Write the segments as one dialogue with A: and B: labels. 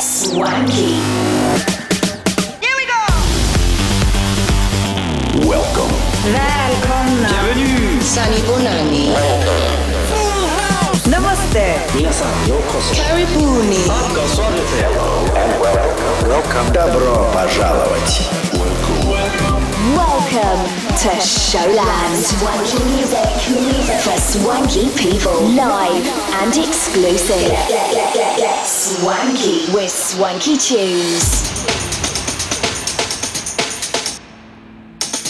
A: Swanky. Here we go.
B: Welcome.
C: Välkomna.
D: Bienvenue.
A: Sani Bonani.
C: Namaste.
D: Minasan yokoso.
A: Karibuni.
B: Welcome. Добро пожаловать.
A: Welcome to Showland. Swanky music for swanky people. Live and exclusive. Swanky with swanky tunes.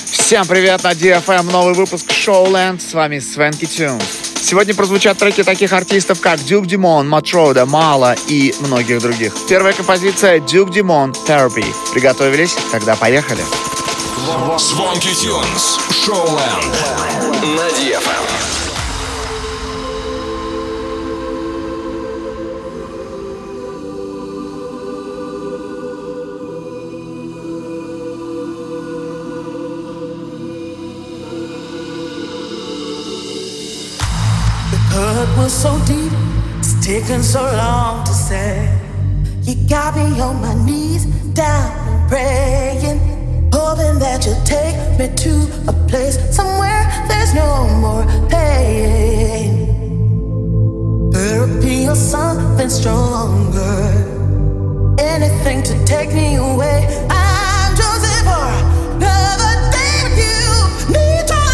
E: Всем привет на DFM, новый выпуск Showland, с вами Свенки Тюнс. Сегодня прозвучат треки таких артистов, как Дюк Димон, Матрода, Мала и многих других. Первая композиция Дюк Димон, Therapy. Приготовились? Тогда поехали.
F: Swanky Tunes. Showland. На
G: was so deep, it's taken so long to say. You got me on my knees, down and praying, hoping that you'll take me to a place somewhere there's no more pain. Therapy or something stronger, anything to take me away. I'm choosing for another day you. Need your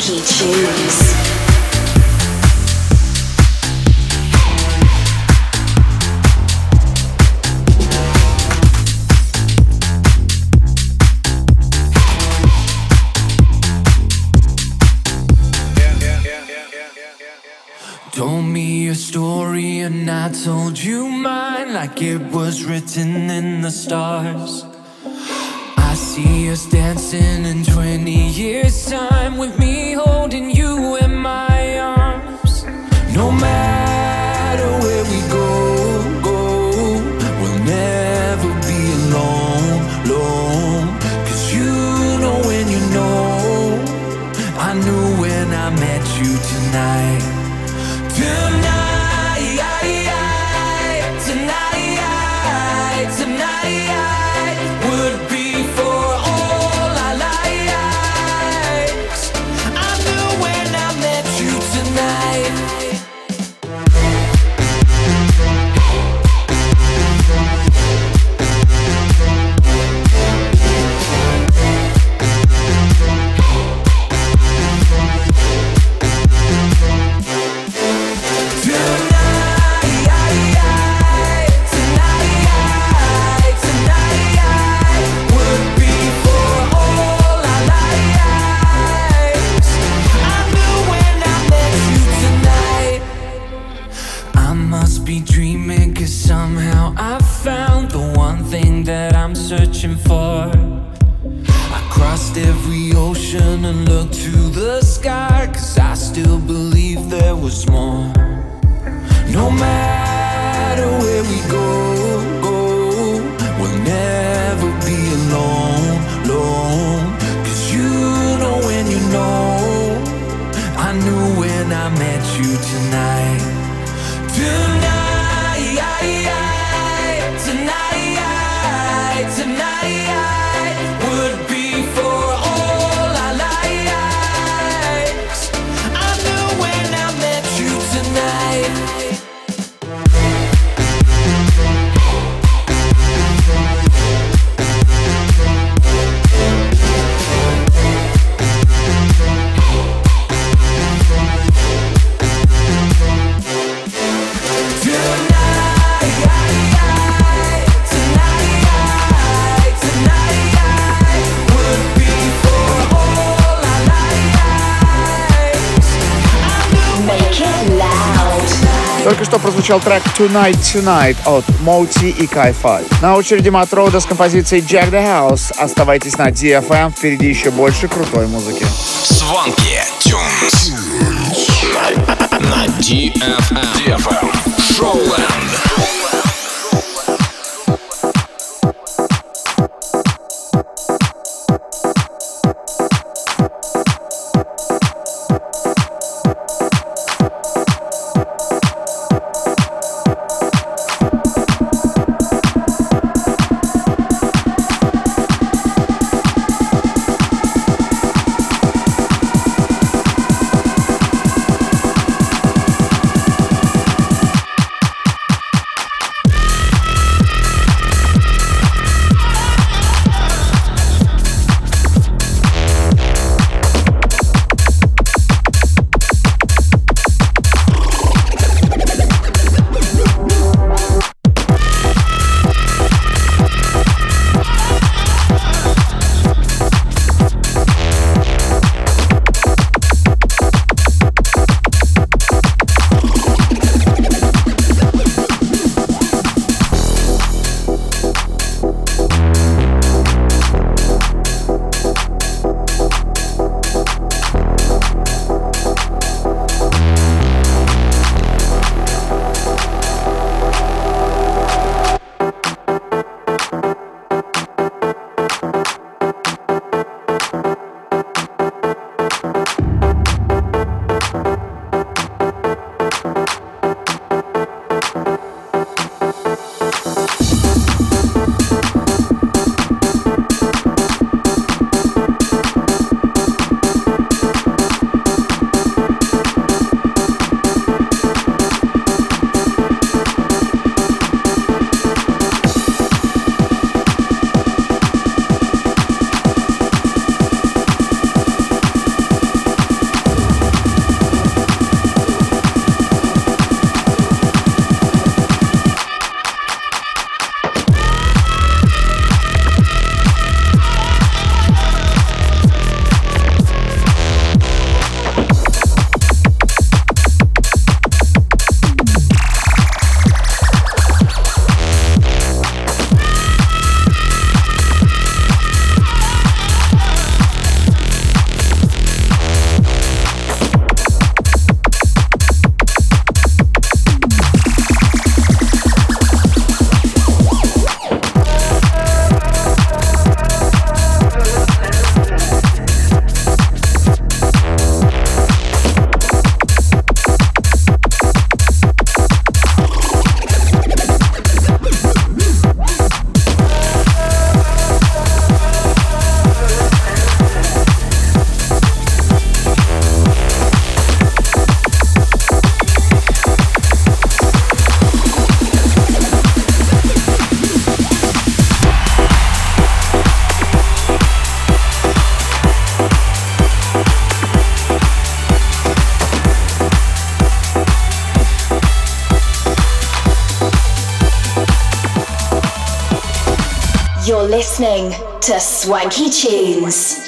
H: Swanky tunes.
I: Told me a story and I told you mine like it was written in the stars. Us dancing in 20 years' time with me holding you in Somehow I found the one thing that I'm searching for. I crossed every ocean and looked to the sky, cause I still believe there was more. No matter where we go.
E: Что прозвучал трек Tonight Tonight от Моути и Кайфай. На очереди Матроуда с композицией Jack the House. Оставайтесь на DFM, впереди еще больше крутой музыки.
F: Сванки Тюнс на DFM. DFM. Showland.
J: Swanky Tunes.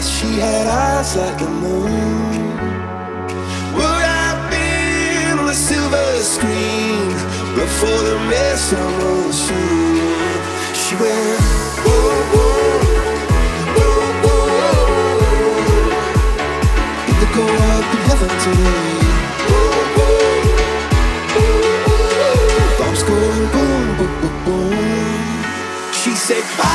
K: If she had eyes like the moon, would I have been on the silver screen before the rest of the? She went, whoa, whoa, whoa. In the go Bombs going boom, boom, boom, boom. She said.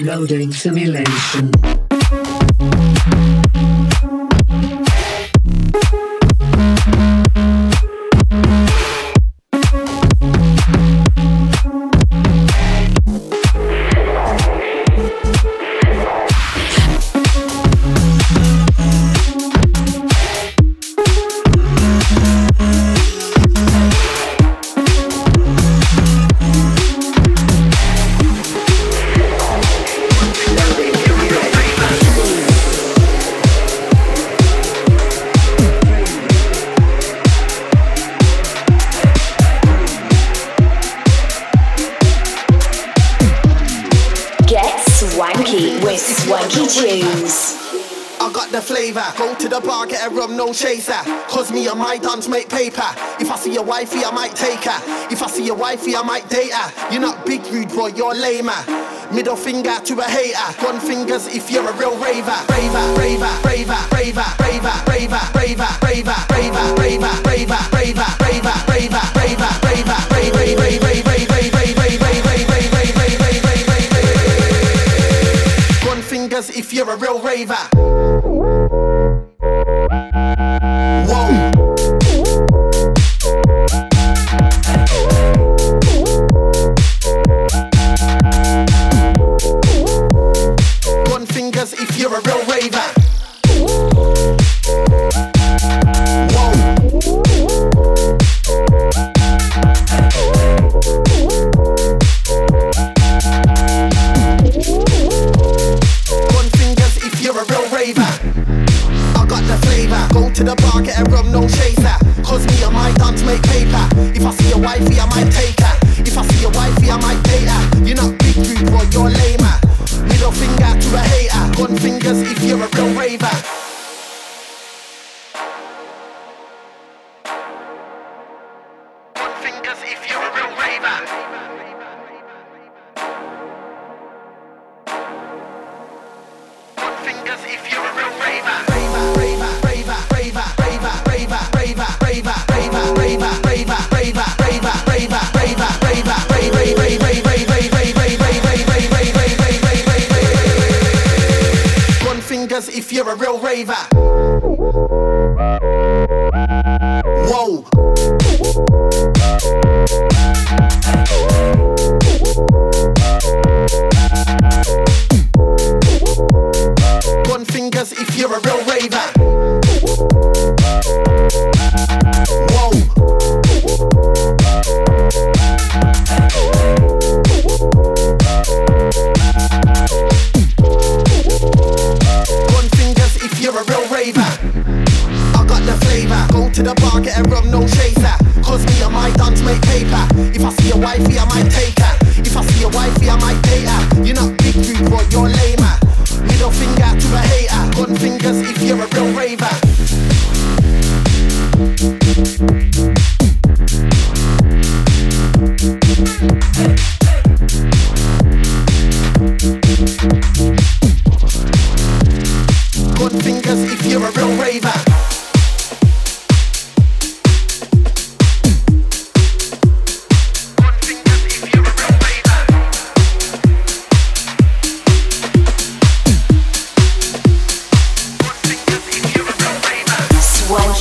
A: Loading simulation.
L: don't. Cause me and my dance make paper. If I see your wifey, I might take her. If I see your wifey, I might date her. You're not big rude, boy, you're lamer. Middle finger to a hater. Gun fingers if you're a real raver. Raver, raver, raver, raver, raver, raver, raver, raver, raver, raver, raver, raver, raver, raver, raver, raver, raver, raver, raver, raver. raver, raver, raver, raver, raver, raver. If I see your wifey, I might take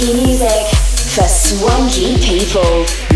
L: funky music for
H: swanky people.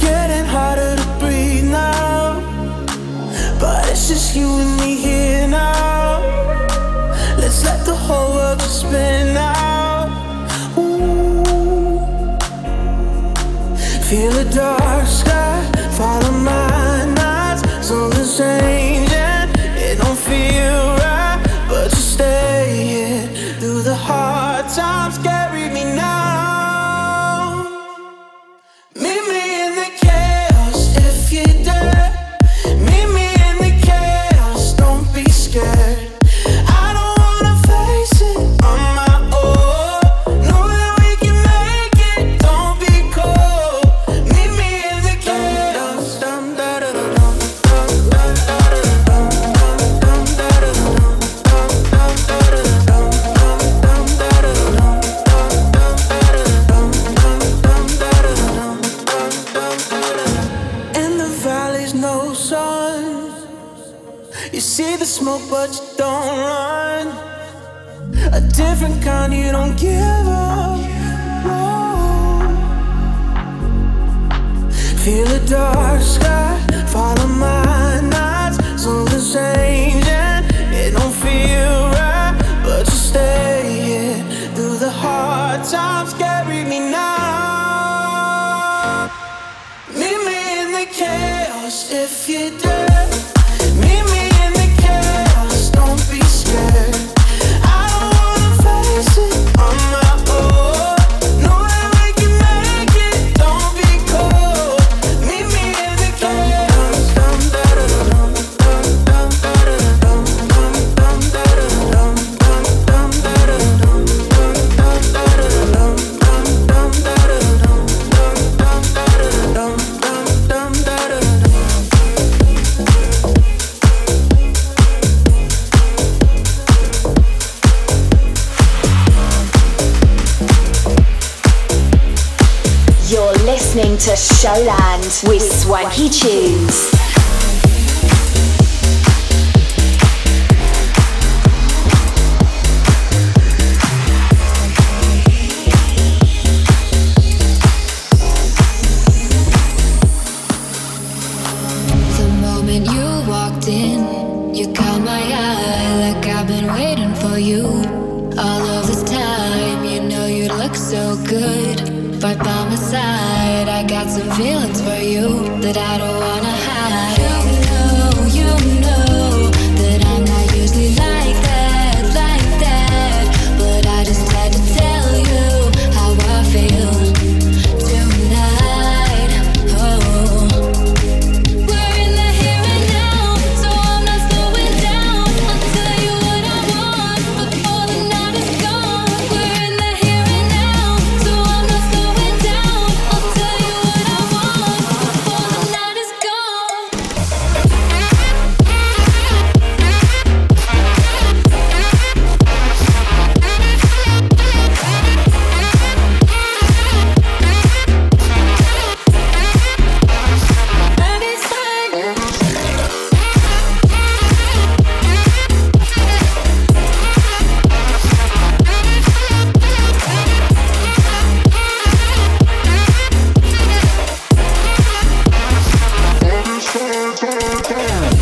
M: getting harder to
N: breathe now. But it's just you and me here now. Let's let the whole world spin out. Ooh. Feel the
M: dark. With Swanky Tunes.
O: You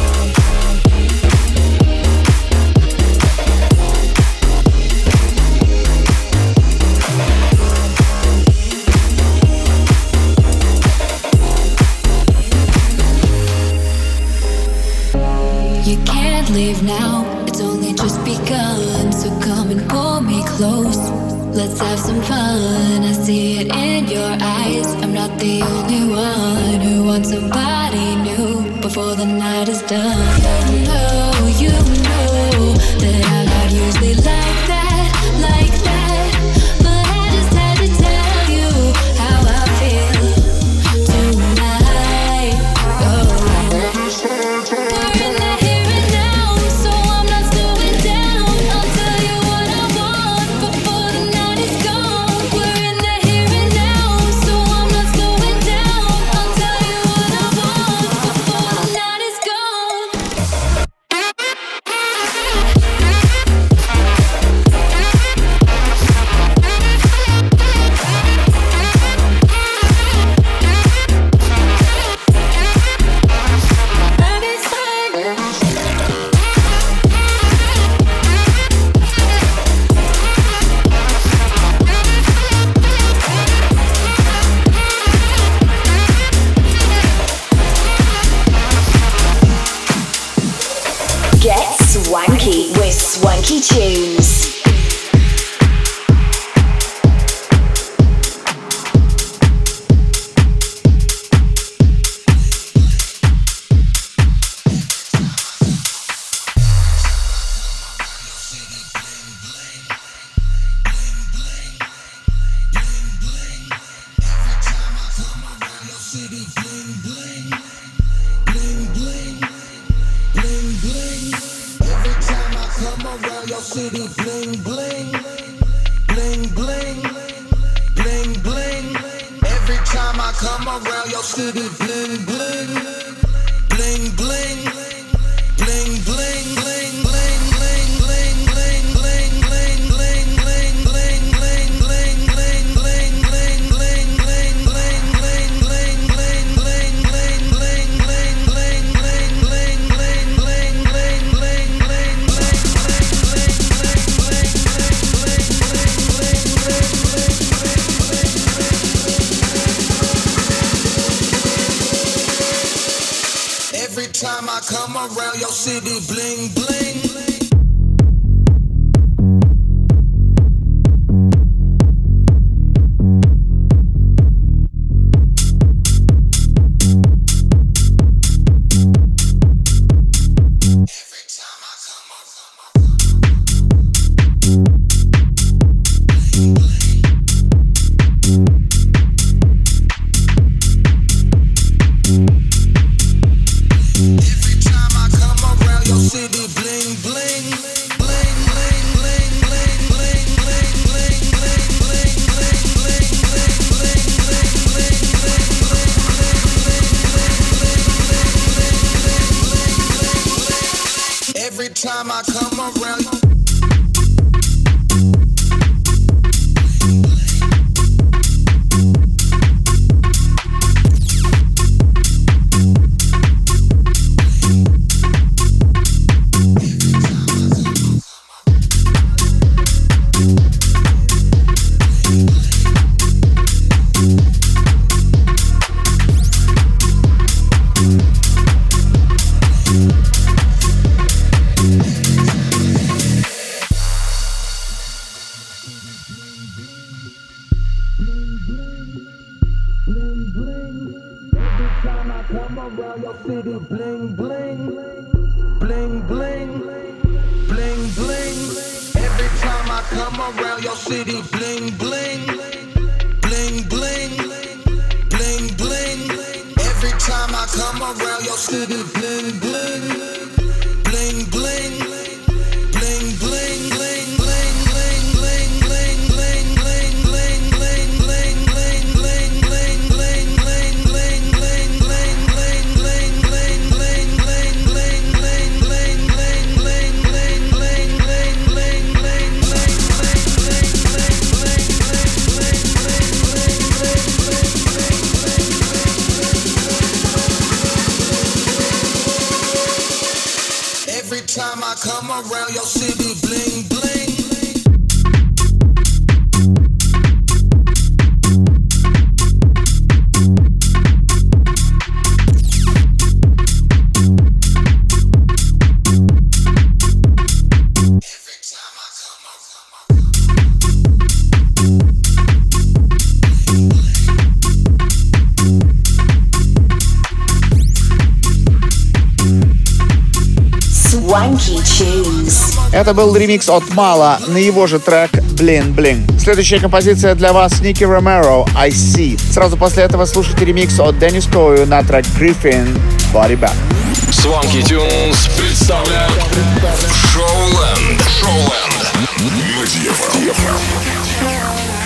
E: Это был ремикс от Мала на его же трек «Блин Блин». Следующая композиция для вас Ники Ромеро «I See». Сразу после этого слушайте ремикс от Деннис Кою на трек «Griffin Body Back».
F: Swanky Tunes представляют Шоуленд. Шоуленд. На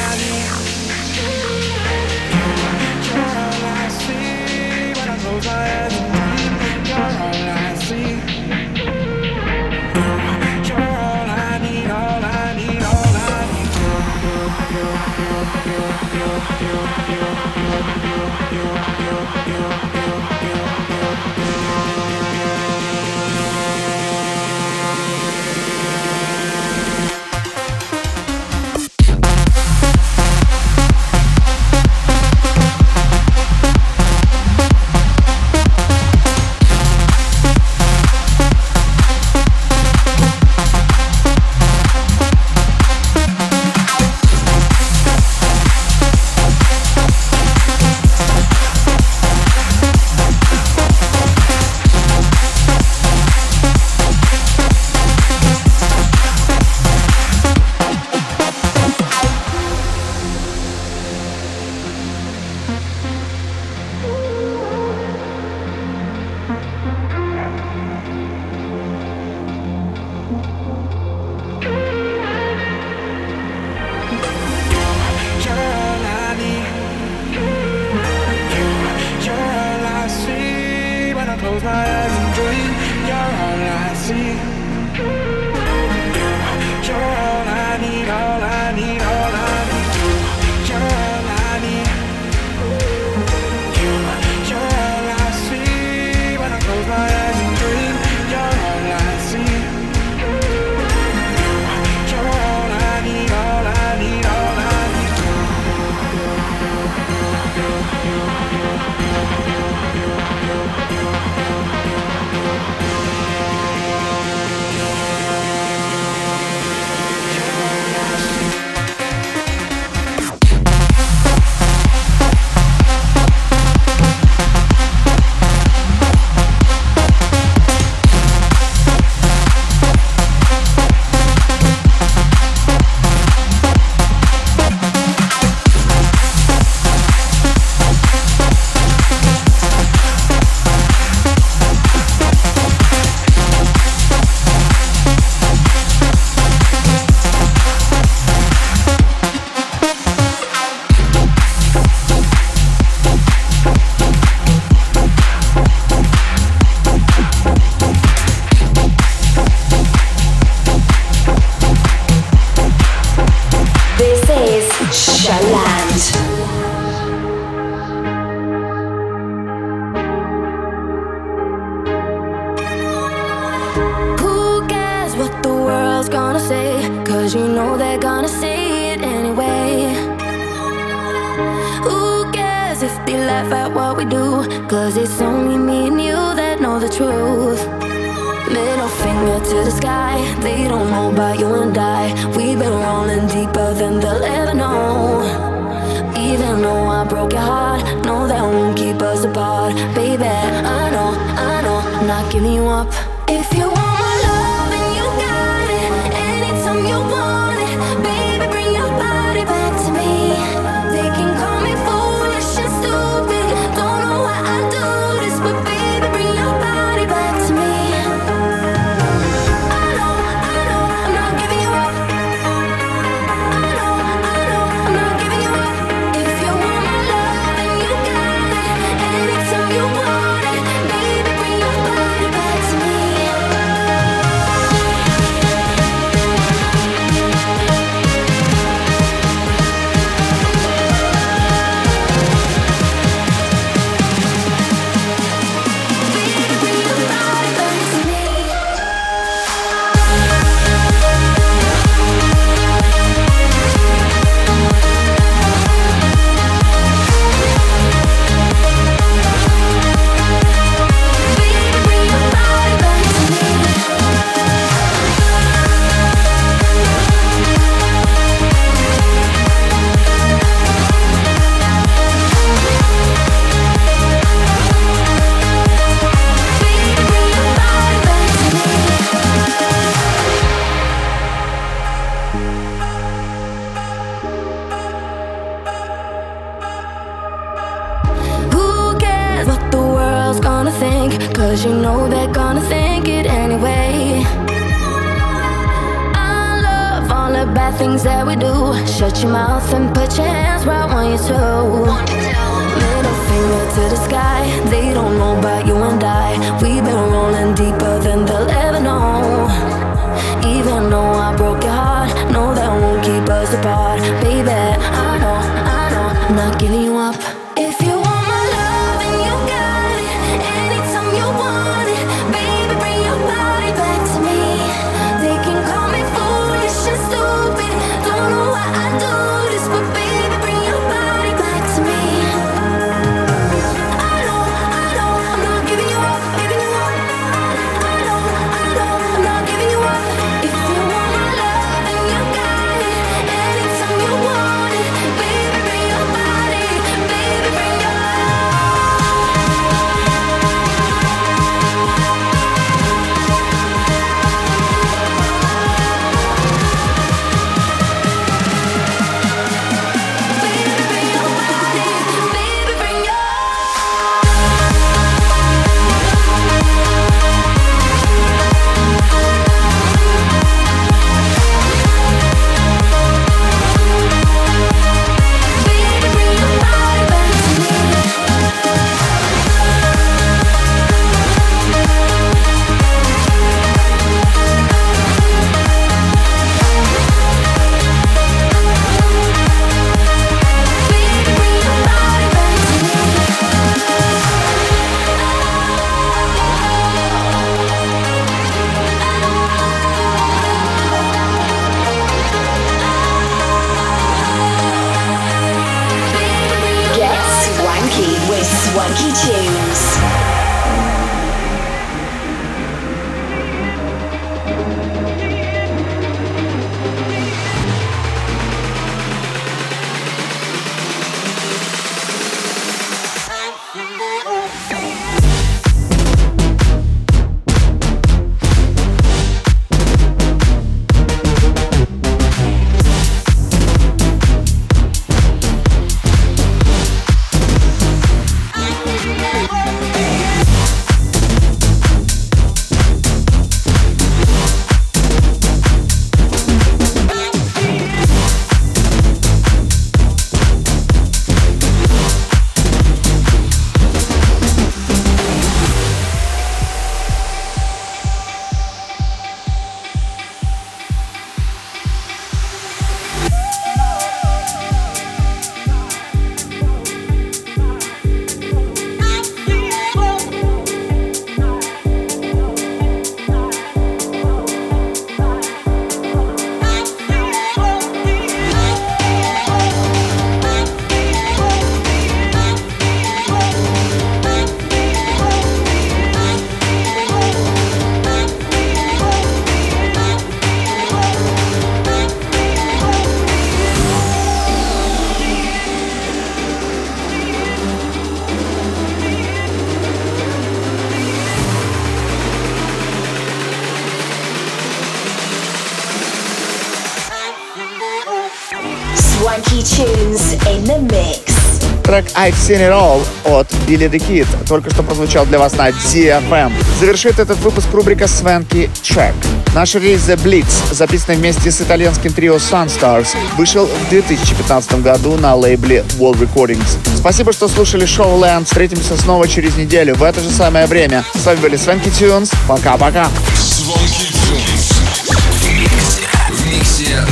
E: I've Seen It All от Billy the Kid только что прозвучал для вас на DFM. Завершит этот выпуск рубрика Swanky Track. Наш релиз The Blitz, записанный вместе с итальянским трио Sunstars, вышел в 2015 году на лейбле Wall Recordings. Спасибо, что слушали шоу Land. Встретимся снова через неделю в это же самое время. С вами были Swanky Tunes. Пока-пока.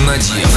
F: На DFM.